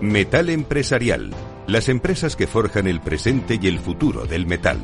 Metal Empresarial. Las empresas que forjan el presente y el futuro del metal.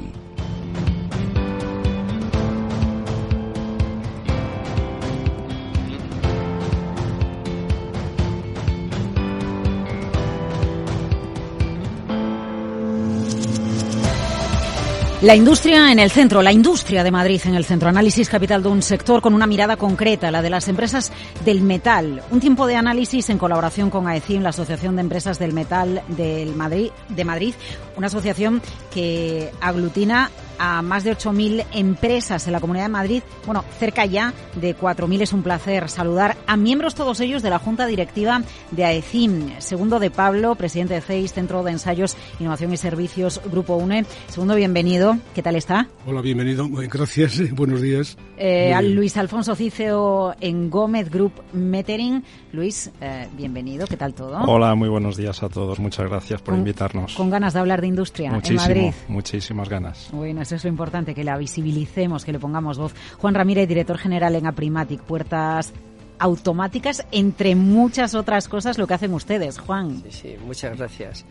La industria en el centro, la industria de Madrid en el centro. Análisis capital de un sector con una mirada concreta, la de las empresas del metal. Un tiempo de análisis en colaboración con AECIM, la Asociación de Empresas del Metal del Madrid, de Madrid, una asociación que aglutina a más de 8.000 empresas en la Comunidad de Madrid. Bueno, cerca ya de 4.000 es un placer saludar a miembros todos ellos de la Junta Directiva de AECIM. Segundo de Pablo, presidente de CEIS, Centro de Ensayos, Innovación y Servicios, Grupo UNE. Segundo, bienvenido. ¿Qué tal está? Hola, bienvenido. Gracias. Buenos días. Eh, Luis Alfonso Ciceo en Gómez Group Metering. Luis, eh, bienvenido. ¿Qué tal todo? Hola, muy buenos días a todos. Muchas gracias por invitarnos. Con ganas de hablar de industria Muchísimo, en Madrid. Muchísimas ganas. Bueno, eso es lo importante, que la visibilicemos, que le pongamos voz. Juan Ramírez, director general en Aprimatic, puertas automáticas, entre muchas otras cosas, lo que hacen ustedes, Juan. Sí, sí, muchas gracias.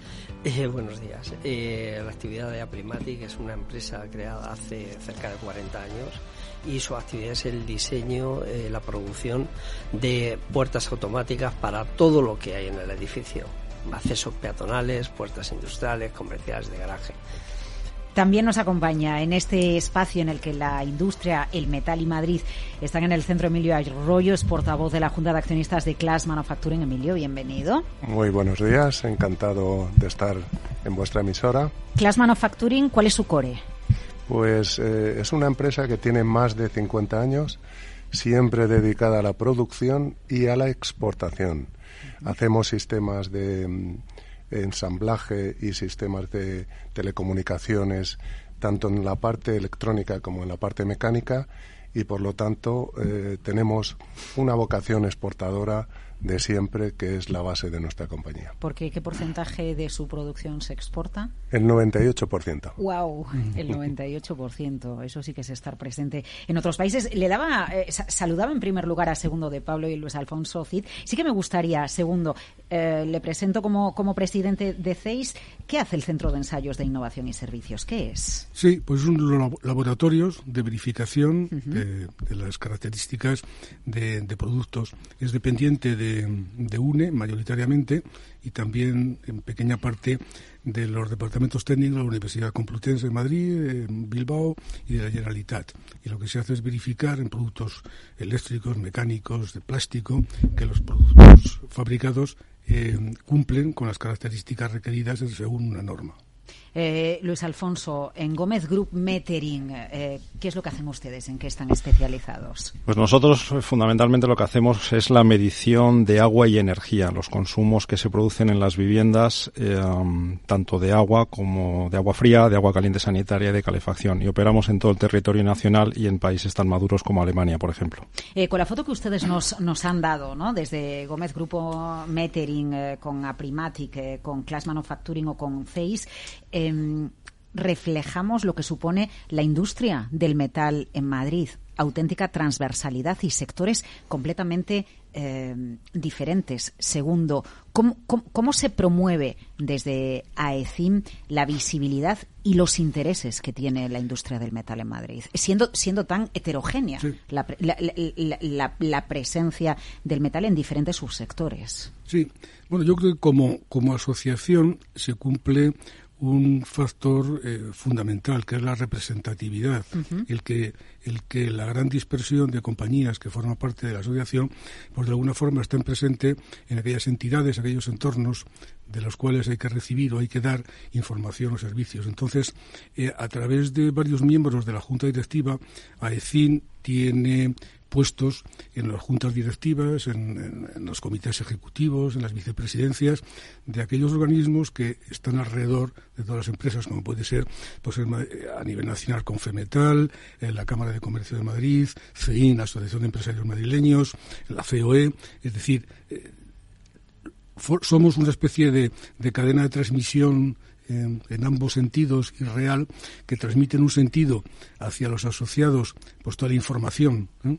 Eh, buenos días. Eh, la actividad de Aprimatic es una empresa creada hace cerca de 40 años y su actividad es el diseño, eh, la producción de puertas automáticas para todo lo que hay en el edificio. Accesos peatonales, puertas industriales, comerciales de garaje. También nos acompaña en este espacio en el que la industria, el metal y Madrid están en el centro Emilio Arroyo, es portavoz de la Junta de Accionistas de Class Manufacturing. Emilio, bienvenido. Muy buenos días, encantado de estar en vuestra emisora. Class Manufacturing, ¿cuál es su core? Pues eh, es una empresa que tiene más de 50 años, siempre dedicada a la producción y a la exportación. Hacemos sistemas de ensamblaje y sistemas de telecomunicaciones, tanto en la parte electrónica como en la parte mecánica, y por lo tanto eh, tenemos una vocación exportadora de siempre, que es la base de nuestra compañía. ¿Por qué? ¿Qué porcentaje de su producción se exporta? El 98%. ¡Wow! El 98%. Eso sí que es estar presente en otros países. Le daba, eh, saludaba en primer lugar a Segundo de Pablo y Luis Alfonso Cid. Sí que me gustaría, Segundo, eh, le presento como, como presidente de CEIS. ¿Qué hace el Centro de Ensayos de Innovación y Servicios? ¿Qué es? Sí, pues son laboratorios de verificación de, las características de, de productos. Es dependiente de de, UNE mayoritariamente y también en pequeña parte de los departamentos técnicos de la Universidad Complutense de Madrid, Bilbao y de la Generalitat. Y lo que se hace es verificar en productos eléctricos, mecánicos, de plástico, que los productos fabricados eh, cumplen con las características requeridas según una norma. Eh, Luis Alfonso, en Gómez Group Metering, eh, ¿qué es lo que hacen ustedes? ¿En qué están especializados? Pues nosotros fundamentalmente lo que hacemos es la medición de agua y energía, los consumos que se producen en las viviendas, eh, tanto de agua como de agua fría, de agua caliente sanitaria y de calefacción. Y operamos en todo el territorio nacional y en países tan maduros como Alemania, por ejemplo. con la foto que ustedes nos, nos han dado, ¿no? desde Gómez Grupo Metering, con Aprimatic, con Class Manufacturing o con CEIS, Em, reflejamos lo que supone la industria del metal en Madrid, auténtica transversalidad y sectores completamente em, diferentes. Segundo, ¿cómo, se promueve desde AECIM la visibilidad y los intereses que tiene la industria del metal en Madrid? Siendo, siendo tan heterogénea la, la, presencia del metal en diferentes subsectores. Sí, bueno, yo creo que como, como asociación se cumple un factor eh, fundamental que es la representatividad, el que el que la gran dispersión de compañías que forman parte de la asociación, pues de alguna forma estén presentes en aquellas entidades, aquellos entornos de los cuales hay que recibir o hay que dar información o servicios. Entonces, eh, a través de varios miembros de la Junta Directiva, AECIN tiene puestos en las juntas directivas, en, los comités ejecutivos, en las vicepresidencias de aquellos organismos que están alrededor de todas las empresas, como puede ser pues, a nivel nacional con FEMETAL, en la Cámara de Comercio de Madrid, CEIN, Asociación de Empresarios Madrileños, la COE, es decir, eh, somos una especie de, cadena de transmisión en, ambos sentidos y real que transmite en un sentido hacia los asociados pues toda la información ¿eh?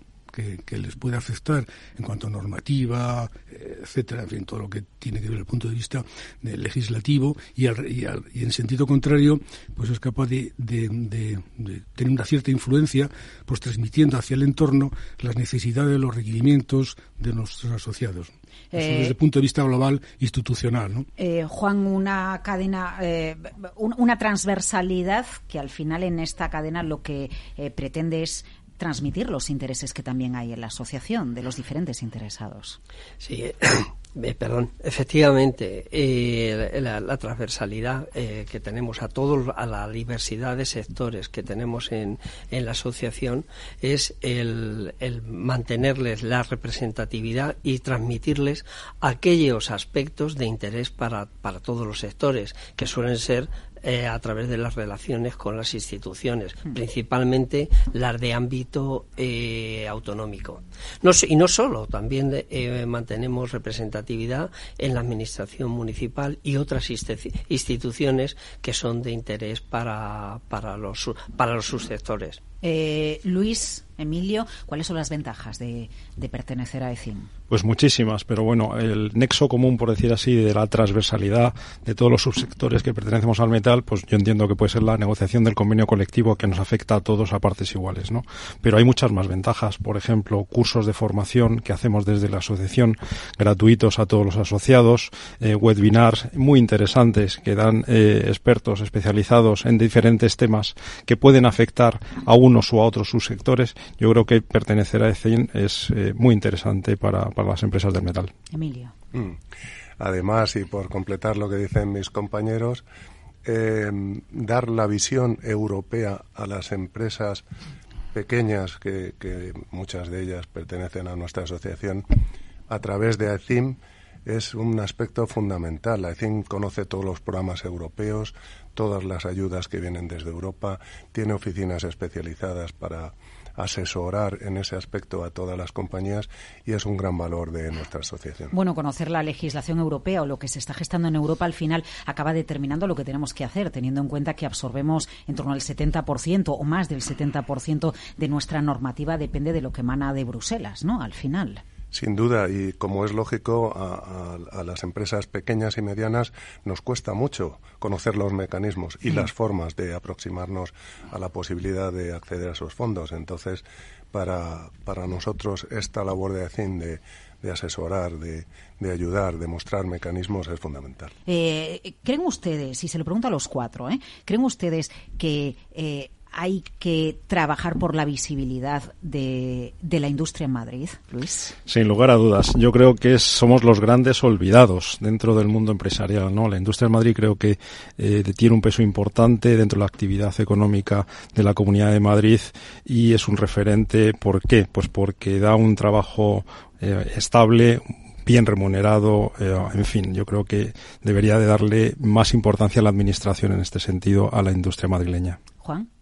Que, les puede afectar en cuanto a normativa, eh, etcétera, en fin, todo lo que tiene que ver desde el punto de vista legislativo y, en sentido contrario, pues es capaz de, tener una cierta influencia, pues transmitiendo hacia el entorno las necesidades, los requerimientos de nuestros asociados. desde el punto de vista global institucional. ¿no? Juan, una cadena, una transversalidad que al final en esta cadena lo que pretende es transmitir los intereses que también hay en la asociación de los diferentes interesados. Sí, eh, perdón, efectivamente, eh, la, transversalidad eh, que tenemos a todos, a la diversidad de sectores que tenemos en, en la asociación es el, el, mantenerles la representatividad y transmitirles aquellos aspectos de interés para, para todos los sectores, que suelen ser eh, a través de las relaciones con las instituciones, hmm. principalmente las de ámbito eh, autonómico. No, y no solo, también eh, mantenemos representatividad en la administración municipal y otras instituciones que son de interés para, para, los, para los subsectores. Luis, Emilio, ¿cuáles son las ventajas de, de pertenecer a ECIM? Pues muchísimas, pero bueno, el nexo común, por decir así, de la transversalidad de todos los subsectores que pertenecemos al metal, pues yo entiendo que puede ser la negociación del convenio colectivo que nos afecta a todos a partes iguales, ¿no? Pero hay muchas más ventajas, por ejemplo, cursos de formación que hacemos desde la asociación gratuitos a todos los asociados, eh, webinars muy interesantes que dan eh, expertos especializados en diferentes temas que pueden afectar a unos o a otros subsectores. Yo creo que pertenecer a ECIN es eh, muy interesante para para las empresas del metal. Emilio. Mm. Además, y por completar lo que dicen mis compañeros, eh, dar la visión europea a las empresas pequeñas, que, muchas de ellas pertenecen a nuestra asociación, a través de AECIM, es un aspecto fundamental. AECIM conoce todos los programas europeos, todas las ayudas que vienen desde Europa, tiene oficinas especializadas para asesorar en ese aspecto a todas las compañías y es un gran valor de nuestra asociación. Bueno, conocer la legislación europea o lo que se está gestando en Europa al final acaba determinando lo que tenemos que hacer, teniendo en cuenta que absorbemos en torno al 70% o más del 70% de nuestra normativa depende de lo que emana de Bruselas, ¿no? Al final. Sin duda, y como es lógico, a, las empresas pequeñas y medianas nos cuesta mucho conocer los mecanismos y las formas de aproximarnos a la posibilidad de acceder a esos fondos. Entonces, para, para nosotros esta labor de ACIN de, de asesorar, de, de, ayudar, de mostrar mecanismos es fundamental. Eh, ¿Creen ustedes, y se lo pregunto a los cuatro, ¿eh? ¿creen ustedes que eh, hay que trabajar por la visibilidad de, la industria en Madrid, Luis? Sin lugar a dudas. Yo creo que somos los grandes olvidados dentro del mundo empresarial. ¿no? La industria en Madrid creo que eh, tiene un peso importante dentro de la actividad económica de la Comunidad de Madrid y es un referente. ¿Por qué? Pues porque da un trabajo eh, estable, bien remunerado, eh, en fin, yo creo que debería de darle más importancia a la administración en este sentido a la industria madrileña. Juan.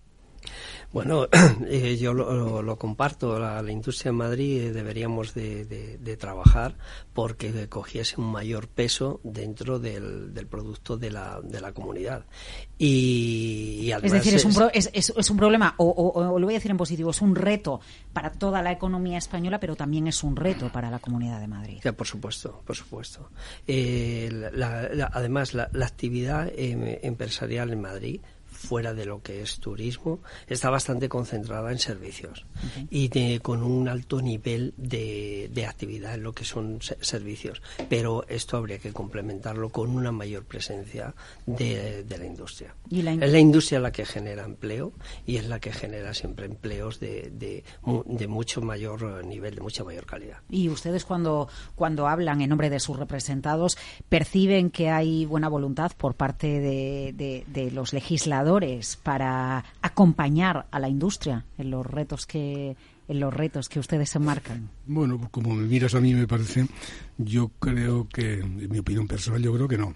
Bueno, eh, yo lo, comparto. La, industria en Madrid eh, deberíamos de, trabajar porque cogiese un mayor peso dentro del, producto de la, de la comunidad. Y, es decir, es un, es, un problema, o, lo voy a decir en positivo, es un reto para toda la economía española, pero también es un reto para la comunidad de Madrid. Ya, por supuesto, por supuesto. Eh, además, la, actividad empresarial en Madrid fuera de lo que es turismo, está bastante concentrada en servicios y con un alto nivel de, actividad en lo que son servicios. Pero esto habría que complementarlo con una mayor presencia de, la industria. es la industria la que genera empleo y es la que genera siempre empleos de, de, mucho mayor nivel, de mucha mayor calidad. Y ustedes cuando, cuando hablan en nombre de sus representados, perciben que hay buena voluntad por parte de los legisladores para acompañar a la industria en los retos que en los retos que ustedes se marcan? Bueno, pues como me miras a mí me parece, yo creo que, en mi opinión personal, yo creo que no.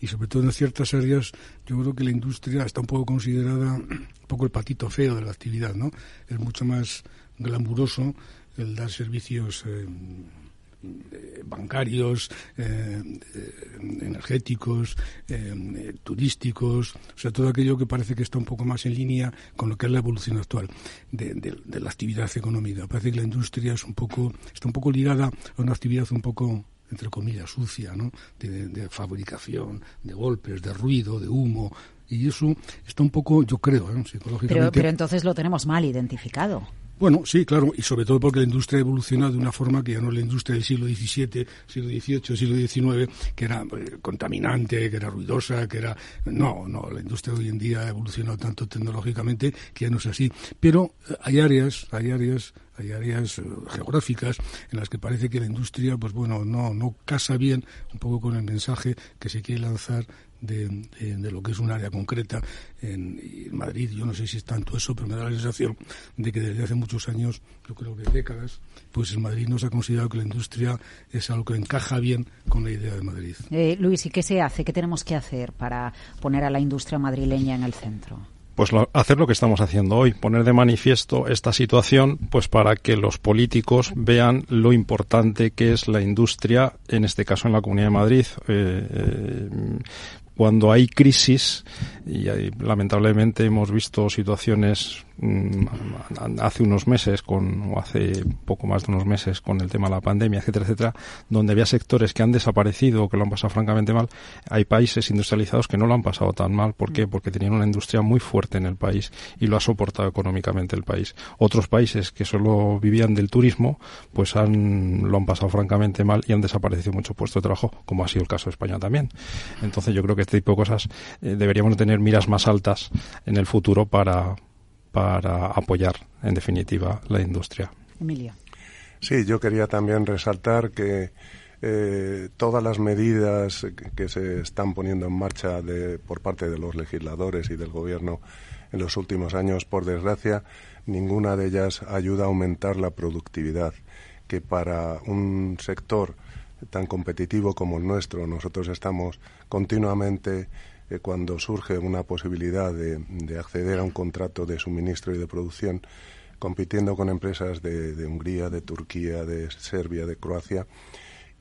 Y sobre todo en ciertas áreas, yo creo que la industria está un poco considerada un poco el patito feo de la actividad, ¿no? Es mucho más glamuroso el dar servicios eh, bancarios, eh, energéticos, turísticos, o sea, todo aquello que parece que está un poco más en línea con lo que es la evolución actual de, la actividad económica. Parece que la industria es un poco, está un poco ligada a una actividad un poco entre comillas, sucia, ¿no? de, fabricación, de golpes, de ruido, de humo, y eso está un poco, yo creo, ¿eh? psicológicamente. Pero, pero entonces lo tenemos mal identificado. Bueno, sí, claro, y sobre todo porque la industria ha evolucionado de una forma que ya no es la industria del siglo XVII, siglo XVIII, siglo XIX, que era eh, contaminante, que era ruidosa, que era... No, no, la industria hoy en día ha evolucionado tanto tecnológicamente que ya no es así. Pero eh, hay áreas, hay áreas hay áreas eh, geográficas en las que parece que la industria, pues bueno, no, no casa bien un poco con el mensaje que se quiere lanzar de, lo que es un área concreta en, Madrid. Yo no sé si es tanto eso, pero me da la sensación de que desde hace muchos años, yo creo que décadas, pues en Madrid no se ha considerado que la industria es algo que encaja bien con la idea de Madrid. Eh, Luis, ¿y qué se hace? ¿Qué tenemos que hacer para poner a la industria madrileña en el centro? pues hacer lo que estamos haciendo hoy, poner de manifiesto esta situación, pues para que los políticos vean lo importante que es la industria, en este caso en la Comunidad de Madrid. Eh, eh, cuando hay crisis, y lamentablemente hemos visto situaciones hace unos meses, con, o hace poco más de unos meses, con el tema de la pandemia, etcétera, etcétera, donde había sectores que han desaparecido o que lo han pasado francamente mal, hay países industrializados que no lo han pasado tan mal. ¿Por qué? Porque tenían una industria muy fuerte en el país y lo ha soportado económicamente el país. Otros países que solo vivían del turismo, pues han, lo han pasado francamente mal y han desaparecido muchos puestos de trabajo, como ha sido el caso de España también. Entonces yo creo que este tipo de cosas eh, deberíamos tener miras más altas en el futuro para, para apoyar, en definitiva, la industria. Emilia. Sí, yo quería también resaltar que eh, todas las medidas que se están poniendo en marcha de, por parte de los legisladores y del Gobierno en los últimos años, por desgracia, ninguna de ellas ayuda a aumentar la productividad, que para un sector tan competitivo como el nuestro. Nosotros estamos continuamente, cuando surge una posibilidad de, acceder a un contrato de suministro y de producción, compitiendo con empresas de, Hungría, de Turquía, de Serbia, de Croacia.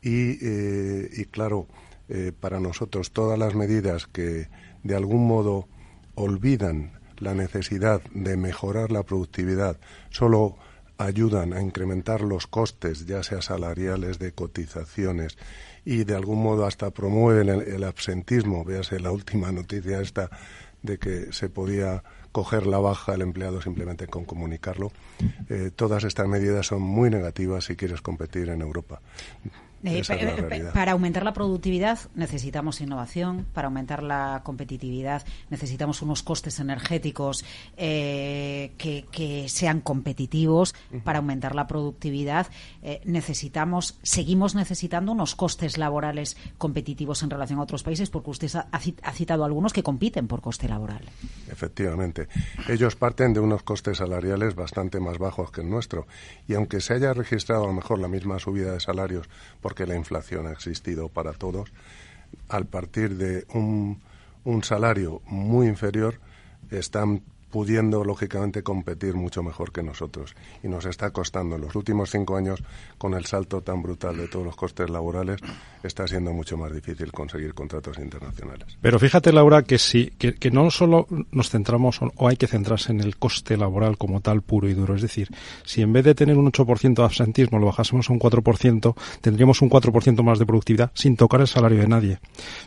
Y, eh, claro, eh, para nosotros todas las medidas que de algún modo olvidan la necesidad de mejorar la productividad solo ayudan a incrementar los costes, ya sea salariales, de cotizaciones, y de algún modo hasta promueven el, absentismo. Véase la última noticia esta de que se podía coger la baja el empleado simplemente con comunicarlo. Eh, todas estas medidas son muy negativas si quieres competir en Europa. Eh, para aumentar la productividad necesitamos innovación, para aumentar la competitividad necesitamos unos costes energéticos eh, que, sean competitivos, para aumentar la productividad. Eh, necesitamos, seguimos necesitando unos costes laborales competitivos en relación a otros países, porque usted ha citado algunos que compiten por coste laboral. Efectivamente, ellos parten de unos costes salariales bastante más bajos que el nuestro, y aunque se haya registrado a lo mejor la misma subida de salarios, porque la inflación ha existido para todos, al partir de un, un salario muy inferior, están pudiendo lógicamente competir mucho mejor que nosotros. Y nos está costando en los últimos cinco años, con el salto tan brutal de todos los costes laborales, está siendo mucho más difícil conseguir contratos internacionales. Pero fíjate, Laura, que sí, que, no solo nos centramos o hay que centrarse en el coste laboral como tal puro y duro. Es decir, si en vez de tener un 8% de absentismo lo bajásemos a un 4%, tendríamos un 4% más de productividad sin tocar el salario de nadie.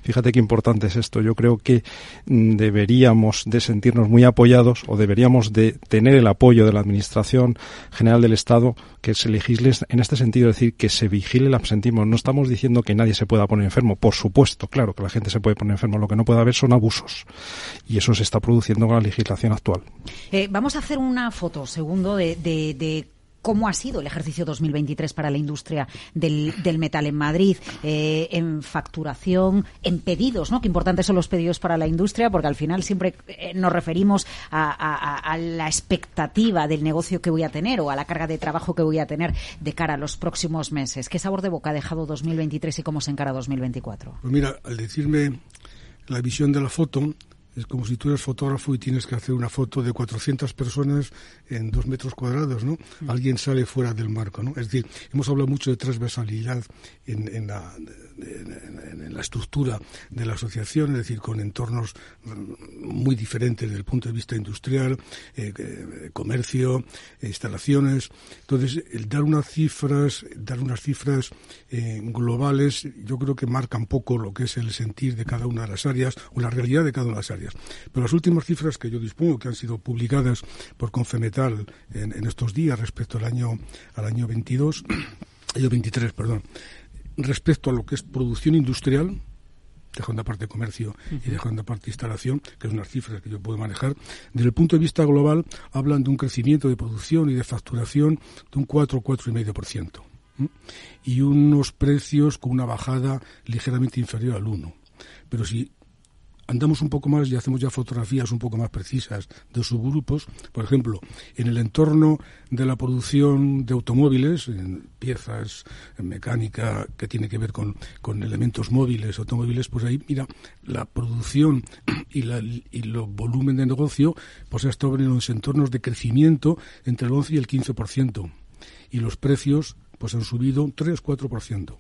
Fíjate qué importante es esto. Yo creo que mm, deberíamos de sentirnos muy apoyados o deberíamos de tener el apoyo de la Administración General del Estado que se legisle en este sentido, es decir, que se vigile el absentismo. No estamos diciendo que nadie se pueda poner enfermo, por supuesto, claro que la gente se puede poner enfermo, lo que no puede haber son abusos y eso se está produciendo con la legislación actual. Eh, vamos a hacer una foto, segundo, de, de cómo ha sido el ejercicio 2023 para la industria del, metal en Madrid, eh, en facturación, en pedidos, ¿no? Qué importantes son los pedidos para la industria, porque al final siempre eh, nos referimos a, la expectativa del negocio que voy a tener o a la carga de trabajo que voy a tener de cara a los próximos meses. ¿Qué sabor de boca ha dejado 2023 y cómo se encara 2024? Pues mira, al decirme la visión de la foto, es como si tú eres fotógrafo y tienes que hacer una foto de 400 personas en dos metros cuadrados, ¿no? Mm. Alguien sale fuera del marco, ¿no? Es decir, hemos hablado mucho de transversalidad en, la, en, la estructura de la asociación, es decir, con entornos muy diferentes desde el punto de vista industrial, eh, eh, comercio, instalaciones. Entonces, el dar unas cifras, dar unas cifras eh, globales, yo creo que marca un poco lo que es el sentir de cada una de las áreas o la realidad de cada una de las áreas. Pero las últimas cifras que yo dispongo, que han sido publicadas por Confemetal en, en estos días respecto al año al año 22, año 23, perdón, respecto a lo que es producción industrial, dejando aparte comercio y dejando aparte instalación, que es unas cifras que yo puedo manejar, desde el punto de vista global hablan de un crecimiento de producción y de facturación de un 4 4,5%. Y unos precios con una bajada ligeramente inferior al 1. Pero si andamos un poco más y hacemos ya fotografías un poco más precisas de subgrupos. Por ejemplo, en el entorno de la producción de automóviles, en piezas, en mecánica que tiene que ver con, elementos móviles, automóviles, pues ahí, mira, la producción y, la, y los volumen de negocio, pues estado en los entornos de crecimiento entre el 11 y el 15%. Y los precios, pues han subido 3-4%.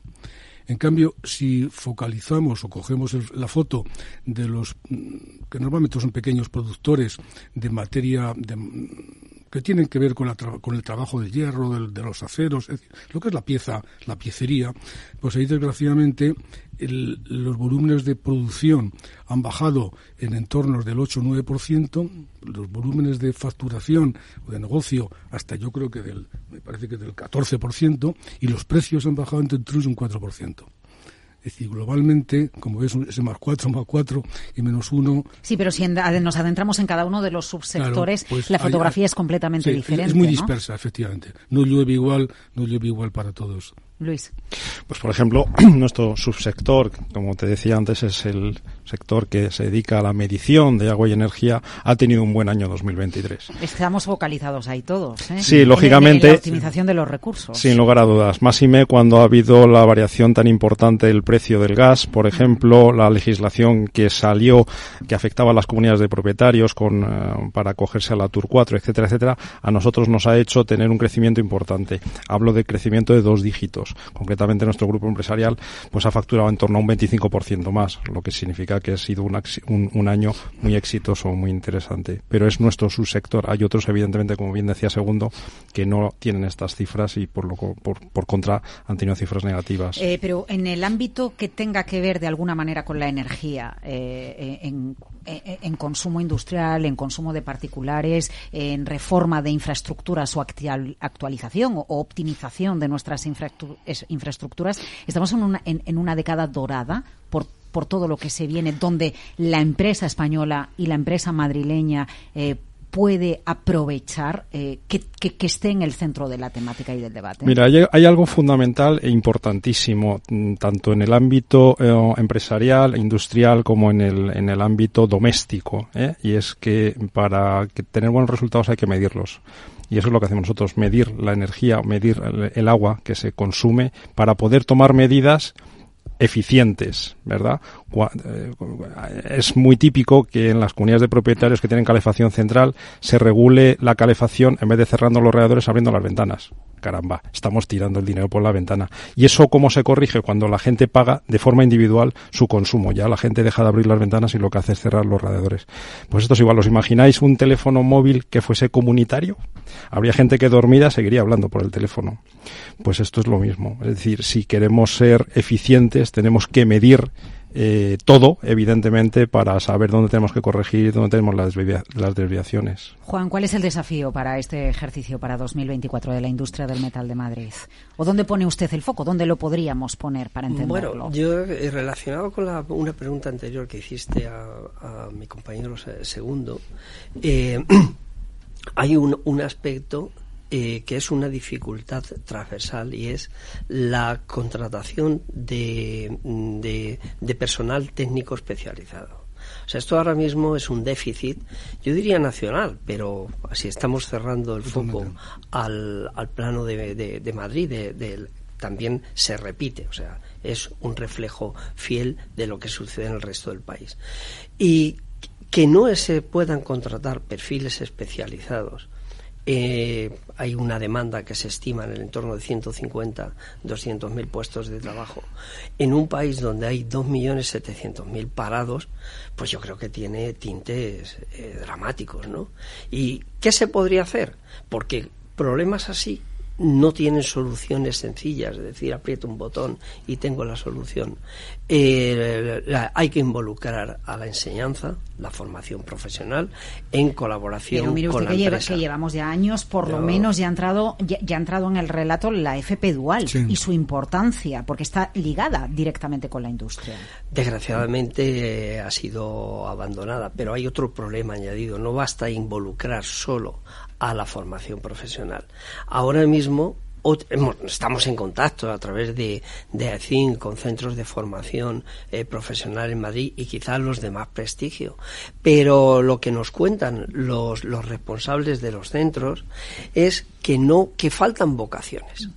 En cambio, si focalizamos o cogemos la foto de los mm, que normalmente son pequeños productores de materia de, que tienen que ver con, el trabajo del hierro, de los aceros, lo que es la pieza, la piecería, pues ahí desgraciadamente los volúmenes de producción han bajado en entornos del 8 o 9%, los volúmenes de facturación o de negocio hasta yo creo que del, me parece que del 14%, y los precios han bajado entre un 3 y un 4%. Es decir, globalmente, como ves, ese más 4, más 4 y menos 1. Sí, pero si nos adentramos en cada uno de los subsectores, pues la fotografía es completamente diferente. Es muy dispersa, efectivamente. No llueve igual, no llueve igual para todos. Luis. Pues por ejemplo, nuestro subsector, como te decía antes, es el sector que se dedica a la medición de agua y energía, ha tenido un buen año 2023. Estamos focalizados ahí todos. ¿eh? Sí, lógicamente. la optimización de los recursos. Sin lugar a dudas. Más y me cuando ha habido la variación tan importante del precio del gas, por ejemplo, la legislación que salió que afectaba a las comunidades de propietarios con, eh, para acogerse a la Tour 4, etcétera, etcétera, a nosotros nos ha hecho tener un crecimiento importante. Hablo de crecimiento de dos dígitos. Concretamente nuestro grupo empresarial pues ha facturado en torno a un 25% más, lo que significa que ha sido un, año muy exitoso, muy interesante. Pero es nuestro subsector. Hay otros, evidentemente, como bien decía Segundo, que no tienen estas cifras y por, lo, por, por contra han tenido cifras negativas. Eh, pero en el ámbito que tenga que ver de alguna manera con la energía, eh, en, en, consumo industrial, en consumo de particulares, en reforma de infraestructuras o actualización o optimización de nuestras infraestructuras, estamos en una, en una década dorada por por todo lo que se viene, donde la empresa española y la empresa madrileña eh, puede aprovechar eh, que, esté en el centro de la temática y del debate? Mira, hay, algo fundamental e importantísimo, mm, tanto en el ámbito eh, empresarial, industrial, como en el, en el ámbito doméstico, y es que para tener buenos resultados hay que medirlos. Y eso es lo que hacemos nosotros, medir la energía, medir el agua que se consume para poder tomar medidas eficientes, ¿verdad? Eh, es muy típico que en las comunidades de propietarios que tienen calefacción central se regule la calefacción en vez de cerrando los radiadores abriendo las ventanas. Caramba, estamos tirando el dinero por la ventana. ¿Y eso cómo se corrige? Cuando la gente paga de forma individual su consumo. Ya la gente deja de abrir las ventanas y lo que hace es cerrar los radiadores. Pues esto es igual. ¿Os imagináis un teléfono móvil que fuese comunitario? Habría gente que dormida seguiría hablando por el teléfono. Pues esto es lo mismo. Es decir, si queremos ser eficientes, tenemos que medir eh, todo, evidentemente, para saber dónde tenemos que corregir y dónde tenemos las, las, desviaciones. Juan, ¿cuál es el desafío para este ejercicio para 2024 de la industria del metal de Madrid? ¿O dónde pone usted el foco? ¿Dónde lo podríamos poner para entenderlo? Bueno, yo eh, relacionado con la, una pregunta anterior que hiciste a, mi compañero segundo, eh, hay un, un aspecto eh, que es una dificultad transversal y es la contratación de, de, personal técnico especializado. O sea, esto ahora mismo es un déficit, yo diría nacional, pero si estamos cerrando el foco al, al plano de, de, Madrid, de, también se repite, o sea, es un reflejo fiel de lo que sucede en el resto del país. Y que no se puedan contratar perfiles especializados eh, hay una demanda que se estima en el entorno de 150, 200 mil puestos de trabajo. En un país donde hay 2.700.000 parados, pues yo creo que tiene tintes eh, dramáticos, ¿no? ¿Y qué se podría hacer? Porque problemas así no tienen soluciones sencillas, es decir, aprieto un botón y tengo la solución. Eh, hay que involucrar a la enseñanza, la formación profesional, en colaboración Pero mire con usted la que, lleva- que llevamos ya años, por lo menos ya ha entrado, ya, ya ha entrado en el relato la FP dual Sí. y su importancia, porque está ligada directamente con la industria. Desgraciadamente eh, ha sido abandonada, pero hay otro problema añadido. No basta involucrar solo a la formación profesional. Ahora mismo estamos en contacto a través de, de con centros de formación eh, profesional en Madrid y quizás los de más prestigio. Pero lo que nos cuentan los, los responsables de los centros es que no, que faltan vocaciones.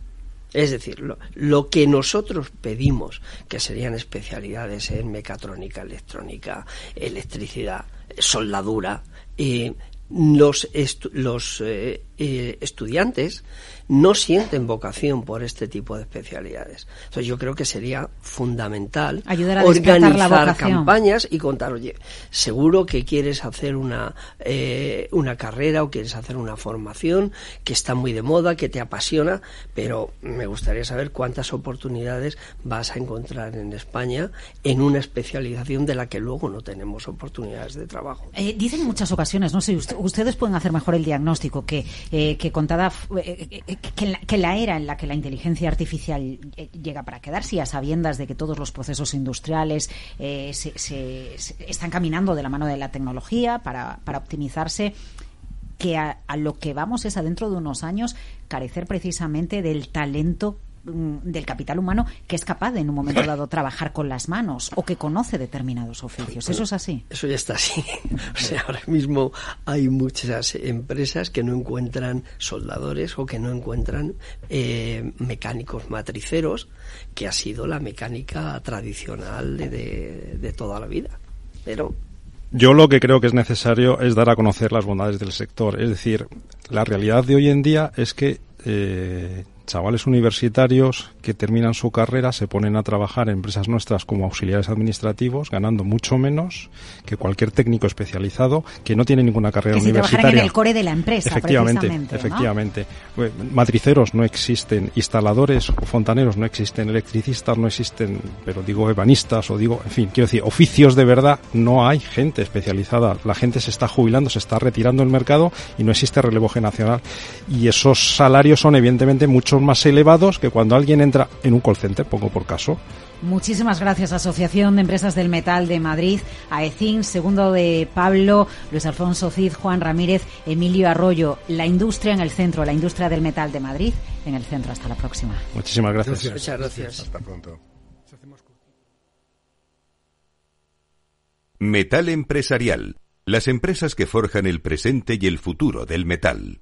Es decir, lo, lo que nosotros pedimos, que serían especialidades en mecatrónica, electrónica, electricidad, soldadura, eh, los, los eh, eh, estudiantes no sienten vocación por este tipo de especialidades. Entonces yo creo que sería fundamental Ayudar a despertar la organizar campañas y contar, oye, seguro que quieres hacer una, eh, una carrera o quieres hacer una formación que está muy de moda, que te apasiona, pero me gustaría saber cuántas oportunidades vas a encontrar en España en una especialización de la que luego no tenemos oportunidades de trabajo. Eh, dicen en muchas ocasiones, no sé, ust- ustedes pueden hacer mejor el diagnóstico que, eh, que contada, f- eh, eh, que, la, era en la que la inteligencia artificial eh, llega para quedarse, a sabiendas de que todos los procesos industriales eh, se, se- se- están caminando de la mano de la tecnología para, para optimizarse, que a, a lo que vamos es a dentro de unos años carecer precisamente del talento del capital humano que es capaz de en un momento dado trabajar con las manos o que conoce determinados oficios. ¿Eso es así? Eso ya está así. O sea, ahora mismo hay muchas empresas que no encuentran soldadores o que no encuentran eh, mecánicos matriceros, que ha sido la mecánica tradicional de, de- de toda la vida. Pero Yo lo que creo que es necesario es dar a conocer las bondades del sector. Es decir, la realidad de hoy en día es que eh, chavales universitarios que terminan su carrera se ponen a trabajar en empresas nuestras como auxiliares administrativos, ganando mucho menos que cualquier técnico especializado que no tiene ninguna carrera Que si universitaria. en el core de la empresa, Efectivamente, efectivamente. Matriceros no existen, instaladores o fontaneros no existen, electricistas no existen, pero digo ebanistas o digo, en fin, quiero decir, oficios de verdad, no hay gente especializada. La gente se está jubilando, se está retirando del mercado y no existe relevo generacional. Y esos salarios son evidentemente mucho más elevados que cuando alguien entra en un call center, pongo por caso, Muchísimas gracias, Asociación de Empresas del Metal de Madrid, AECIN, segundo de Pablo, Luis Alfonso Cid, Juan Ramírez, Emilio Arroyo. La industria en el centro, la industria del metal de Madrid en el centro. Hasta la próxima. Muchísimas gracias. muchas gracias. Hasta pronto. Metal Empresarial. Las empresas que forjan el presente y el futuro del metal.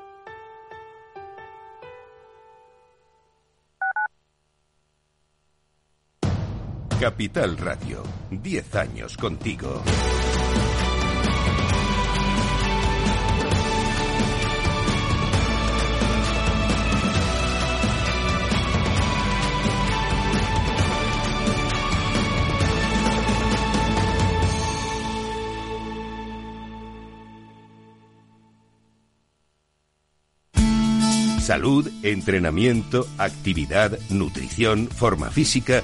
Capital Radio. 10 años contigo. Salud, entrenamiento, actividad, nutrición, forma física.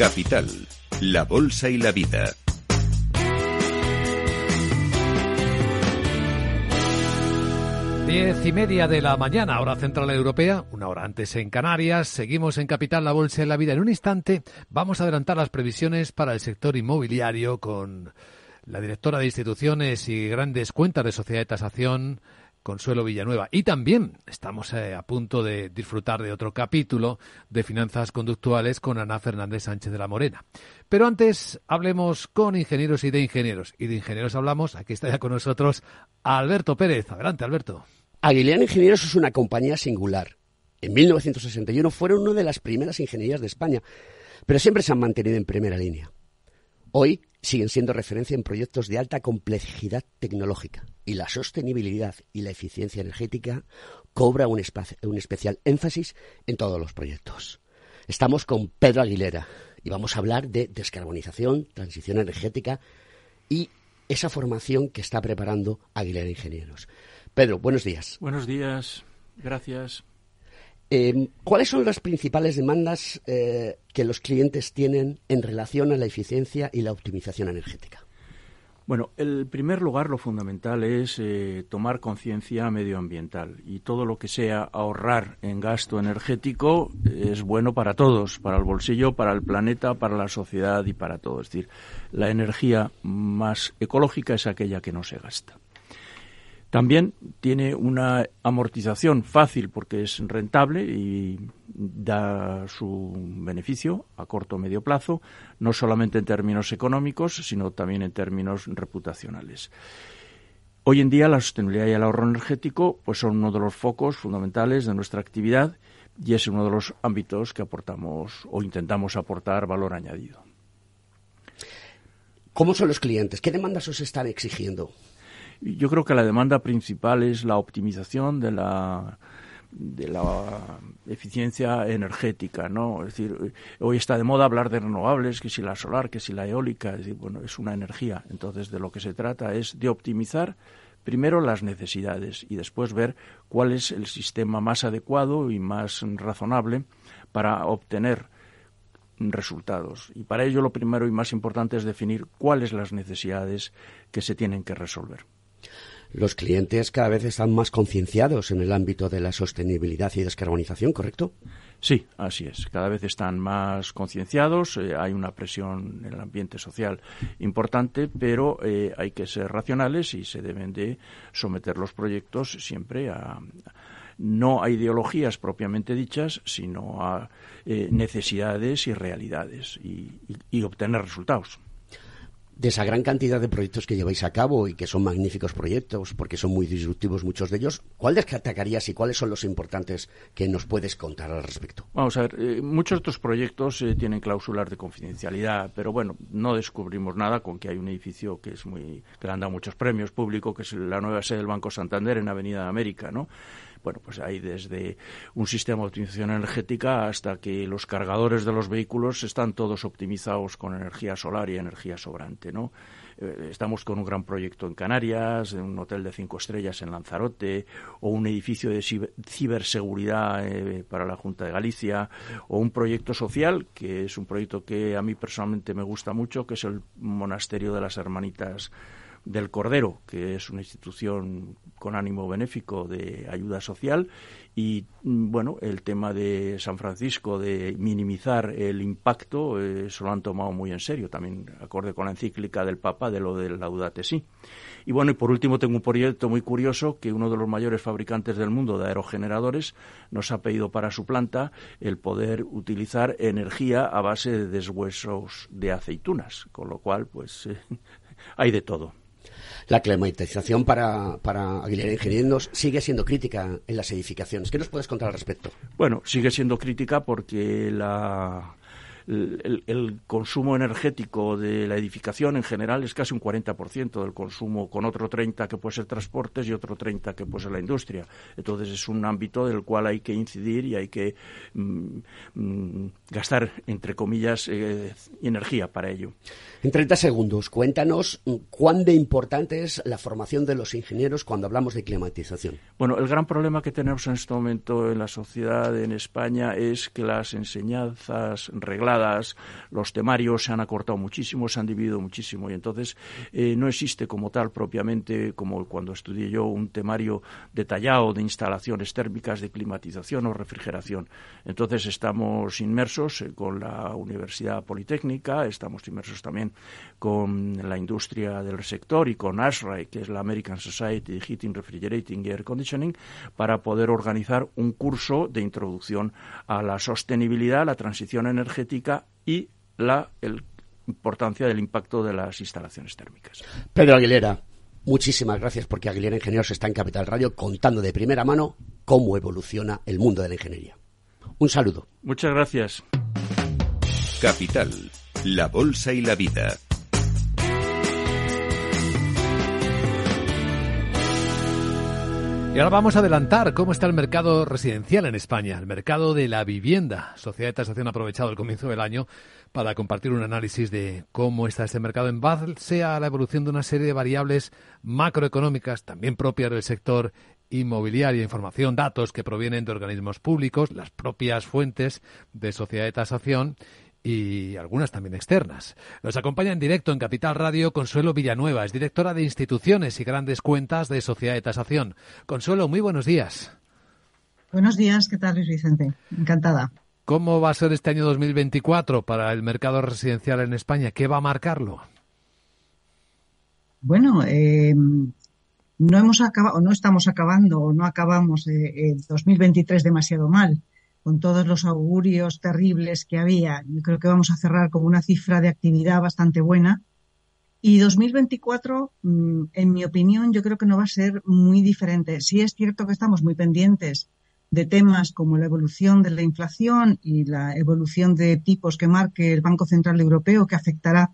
Capital, la Bolsa y la Vida. Diez y media de la mañana, hora central europea, una hora antes en Canarias. Seguimos en Capital, la Bolsa y la Vida. En un instante vamos a adelantar las previsiones para el sector inmobiliario con la directora de instituciones y grandes cuentas de sociedad de tasación, Consuelo Villanueva. Y también estamos eh, a punto de disfrutar de otro capítulo de finanzas conductuales con Ana Fernández Sánchez de la Morena. Pero antes hablemos con ingenieros y de ingenieros. Y de ingenieros hablamos, aquí está ya con nosotros Alberto Pérez. Adelante, Alberto. Aguilian Ingenieros es una compañía singular. En 1961 fueron una de las primeras ingenierías de España, pero siempre se han mantenido en primera línea. Hoy siguen siendo referencia en proyectos de alta complejidad tecnológica y la sostenibilidad y la eficiencia energética cobra un, un, especial énfasis en todos los proyectos. Estamos con Pedro Aguilera y vamos a hablar de descarbonización, transición energética y esa formación que está preparando Aguilera Ingenieros. Pedro, buenos días. Buenos días, gracias. Eh, ¿Cuáles son las principales demandas eh, que los clientes tienen en relación a la eficiencia y la optimización energética? Bueno, en primer lugar, lo fundamental es eh, tomar conciencia medioambiental y todo lo que sea ahorrar en gasto energético es bueno para todos, para el bolsillo, para el planeta, para la sociedad y para todo. Es decir, la energía más ecológica es aquella que no se gasta. También tiene una amortización fácil porque es rentable y da su beneficio a corto o medio plazo, no solamente en términos económicos, sino también en términos reputacionales. Hoy en día la sostenibilidad y el ahorro energético pues son uno de los focos fundamentales de nuestra actividad y es uno de los ámbitos que aportamos o intentamos aportar valor añadido. ¿Cómo son los clientes? ¿Qué demandas os están exigiendo? Yo creo que la demanda principal es la optimización de la de la eficiencia energética, ¿no? Es decir, hoy está de moda hablar de renovables, que si la solar, que si la eólica, es decir, bueno, es una energía. Entonces, de lo que se trata es de optimizar primero las necesidades y después ver cuál es el sistema más adecuado y más razonable para obtener resultados. Y para ello lo primero y más importante es definir cuáles las necesidades que se tienen que resolver los clientes cada vez están más concienciados en el ámbito de la sostenibilidad y descarbonización, ¿correcto? Sí, así es. Cada vez están más concienciados. Eh, hay una presión en el ambiente social importante, pero eh, hay que ser racionales y se deben de someter los proyectos siempre a, no a ideologías propiamente dichas, sino a eh, necesidades y realidades y obtener resultados de esa gran cantidad de proyectos que lleváis a cabo y que son magníficos proyectos, porque son muy disruptivos muchos de ellos, ¿cuál destacarías y cuáles son los importantes que nos puedes contar al respecto? Vamos a ver, eh, muchos de estos proyectos eh, tienen cláusulas de confidencialidad, pero bueno, no descubrimos nada con que hay un edificio que es muy que le han dado muchos premios públicos, que es la nueva sede del Banco Santander en Avenida de América, ¿no? Bueno, pues hay desde un sistema de optimización energética hasta que los cargadores de los vehículos están todos optimizados con energía solar y energía sobrante, ¿no? Eh, estamos con un gran proyecto en Canarias, un hotel de cinco estrellas en Lanzarote, o un edificio de ciberseguridad eh, para la Junta de Galicia, o un proyecto social, que es un proyecto que a mí personalmente me gusta mucho, que es el Monasterio de las Hermanitas del Cordero, que es una institución con ánimo benéfico de ayuda social. Y mm, bueno el tema de San Francisco de minimizar el impacto eh, se lo han tomado muy en serio también acorde con la encíclica del Papa de lo del Laudate Si y bueno y por último tengo un proyecto muy curioso que uno de los mayores fabricantes del mundo de aerogeneradores nos ha pedido para su planta el poder utilizar energía a base de deshuesos de aceitunas con lo cual pues hay de todo la climatización para, Aguilera Ingenieros sigue siendo crítica en las edificaciones. ¿Qué nos puedes contar al respecto? Bueno, sigue siendo crítica porque la, el, consumo energético de la edificación en general es casi un 40% del consumo, con otro 30% que puede ser transportes y otro 30% que puede ser la industria. Entonces es un ámbito del cual hay que incidir y hay que mm, mm, gastar, entre comillas, eh, energía para ello. En 30 segundos, cuéntanos cuán de importante es la formación de los ingenieros cuando hablamos de climatización. Bueno, el gran problema que tenemos en este momento en la sociedad en España es que las enseñanzas regladas, los temarios se han acortado muchísimo, se han dividido muchísimo y entonces eh, no existe como tal propiamente, como cuando estudié yo, un temario detallado de instalaciones térmicas de climatización o refrigeración. Entonces estamos inmersos eh, con la Universidad Politécnica, estamos inmersos también con la industria del sector y con ASRAE, que es la American Society of Heating, Refrigerating y Air Conditioning, para poder organizar un curso de introducción a la sostenibilidad, la transición energética y la importancia del impacto de las instalaciones térmicas. Pedro Aguilera, muchísimas gracias porque Aguilera Ingenieros está en Capital Radio contando de primera mano cómo evoluciona el mundo de la ingeniería. Un saludo. Muchas gracias. Capital la Bolsa y la Vida. Y ahora vamos a adelantar cómo está el mercado residencial en España, el mercado de la vivienda. Sociedad de Tasación ha aprovechado el comienzo del año para compartir un análisis de cómo está este mercado en base a la evolución de una serie de variables macroeconómicas, también propias del sector inmobiliario, información, datos que provienen de organismos públicos, las propias fuentes de Sociedad de Tasación y algunas también externas. Nos acompaña en directo en Capital Radio Consuelo Villanueva, es directora de instituciones y grandes cuentas de Sociedad de Tasación. Consuelo, muy buenos días. Buenos días, ¿qué tal Luis Vicente? Encantada. ¿Cómo va a ser este año 2024 para el mercado residencial en España? ¿Qué va a marcarlo? Bueno, eh, no hemos acabado, no estamos acabando, o no acabamos eh, el 2023 demasiado mal con todos los augurios terribles que había. Yo creo que vamos a cerrar con una cifra de actividad bastante buena. Y 2024, mm, en mi opinión, yo creo que no va a ser muy diferente. Sí es cierto que estamos muy pendientes de temas como la evolución de la inflación y la evolución de tipos que marque el Banco Central Europeo, que afectará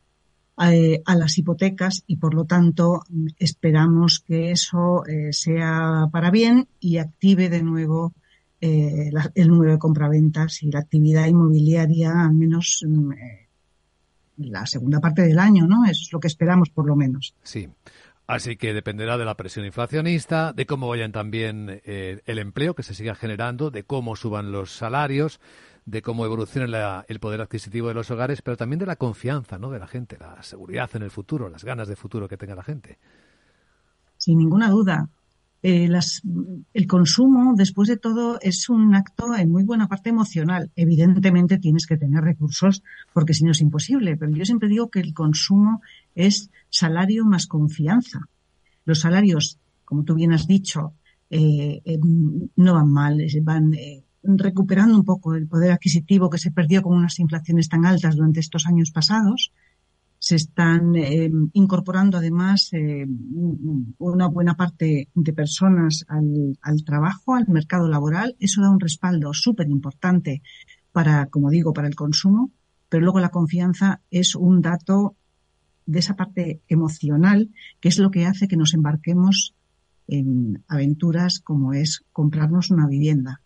eh, a las hipotecas y, por lo tanto, esperamos que eso eh, sea para bien y active de nuevo eh, el número de compraventas y la actividad inmobiliaria, al menos mm, eh, la segunda parte del año, ¿no? Eso es lo que esperamos, por lo menos. Sí. Así que dependerá de la presión inflacionista, de cómo vayan también eh, el empleo que se siga generando, de cómo suban los salarios, de cómo evolucione el poder adquisitivo de los hogares, pero también de la confianza ¿no? de la gente, la seguridad en el futuro, las ganas de futuro que tenga la gente. Sin ninguna duda. Eh, el consumo, después de todo, es un acto en muy buena parte emocional. Evidentemente tienes que tener recursos porque si no es imposible, pero yo siempre digo que el consumo es salario más confianza. Los salarios, como tú bien has dicho, eh, eh, no van mal, van recuperando un poco el poder adquisitivo que se perdió con unas inflaciones tan altas durante estos años pasados se están eh, incorporando además eh, una buena parte de personas al, al, trabajo, al mercado laboral. Eso da un respaldo súper importante para, como digo, para el consumo, pero luego la confianza es un dato de esa parte emocional que es lo que hace que nos embarquemos en aventuras como es comprarnos una vivienda.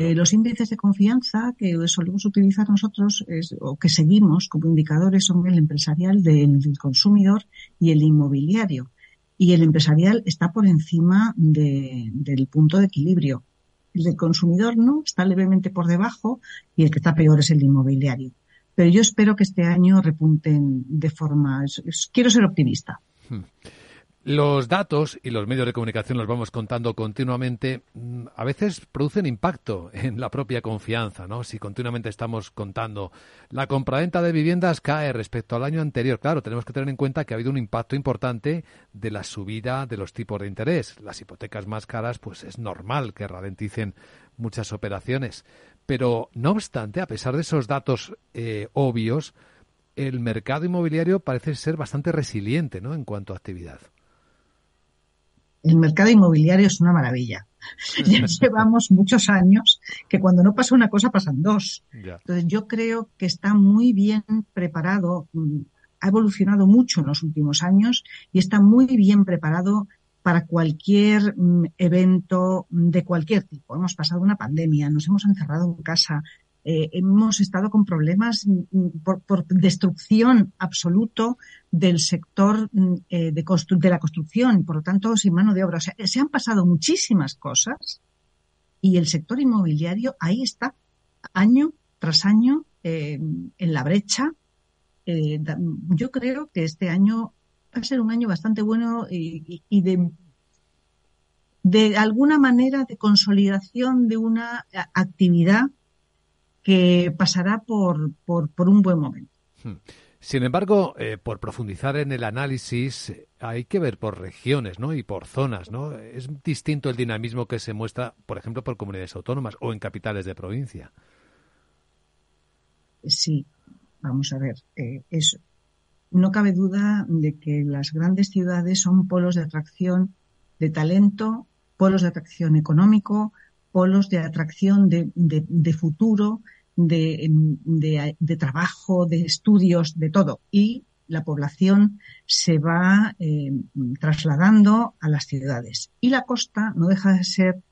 Eh, los índices de confianza que solemos utilizar nosotros o que seguimos como indicadores son el empresarial del, consumidor y el inmobiliario. Y el empresarial está por encima del punto de equilibrio. El del consumidor no, está levemente por debajo y el que está peor es el inmobiliario. Pero yo espero que este año repunten de forma. quiero ser optimista. Hmm. Los datos y los medios de comunicación los vamos contando continuamente. Mm, a veces producen impacto en la propia confianza, ¿no? Si continuamente estamos contando la compraventa de viviendas cae respecto al año anterior. Claro, tenemos que tener en cuenta que ha habido un impacto importante de la subida de los tipos de interés. Las hipotecas más caras, pues es normal que ralenticen muchas operaciones. Pero, no obstante, a pesar de esos datos eh, obvios, el mercado inmobiliario parece ser bastante resiliente, ¿no? En cuanto a actividad el mercado inmobiliario es una maravilla. ya llevamos muchos años que cuando no pasa una cosa pasan dos. Entonces yo creo que está muy bien preparado, mm, ha evolucionado mucho en los últimos años y está muy bien preparado para cualquier mm, evento de cualquier tipo. Hemos pasado una pandemia, nos hemos encerrado en casa, eh, hemos estado con problemas mm, por, destrucción absoluto del sector eh, de, de, la construcción y por lo tanto sin mano de obra. O sea, se han pasado muchísimas cosas y el sector inmobiliario ahí está, año tras año, eh, en la brecha. yo creo que este año va a ser un año bastante bueno y, y de de alguna manera de consolidación de una actividad que pasará por, por, por un buen momento. Hmm. Sin embargo, eh, por profundizar en el análisis, hay que ver por regiones ¿no? y por zonas. ¿no? Es distinto el dinamismo que se muestra, por ejemplo, por comunidades autónomas o en capitales de provincia. Sí, vamos a ver. Eh, no cabe duda de que las grandes ciudades son polos de atracción de talento, polos de atracción económico, polos de atracción de, futuro, de, de, trabajo, de estudios, de todo. Y la población se va eh, trasladando a las ciudades. Y la costa no deja de ser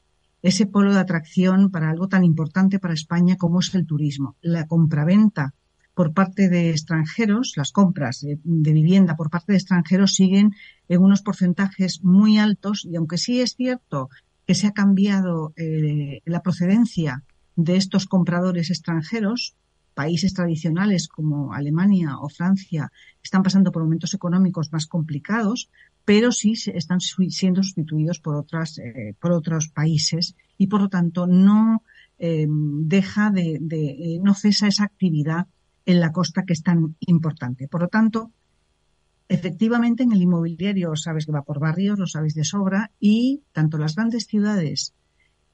ese polo de atracción para algo tan importante para España como es el turismo. La compraventa por parte de extranjeros, las compras de, vivienda por parte de extranjeros siguen en unos porcentajes muy altos y aunque sí es cierto que se ha cambiado eh, la procedencia de estos compradores extranjeros, países tradicionales como Alemania o Francia están pasando por momentos económicos más complicados, pero sí están siendo sustituidos por otras eh, por otros países y por lo tanto no eh, deja de, de no cesa esa actividad en la costa que es tan importante. Por lo tanto, efectivamente en el inmobiliario sabes que va por barrios, lo sabes de sobra, y tanto las grandes ciudades,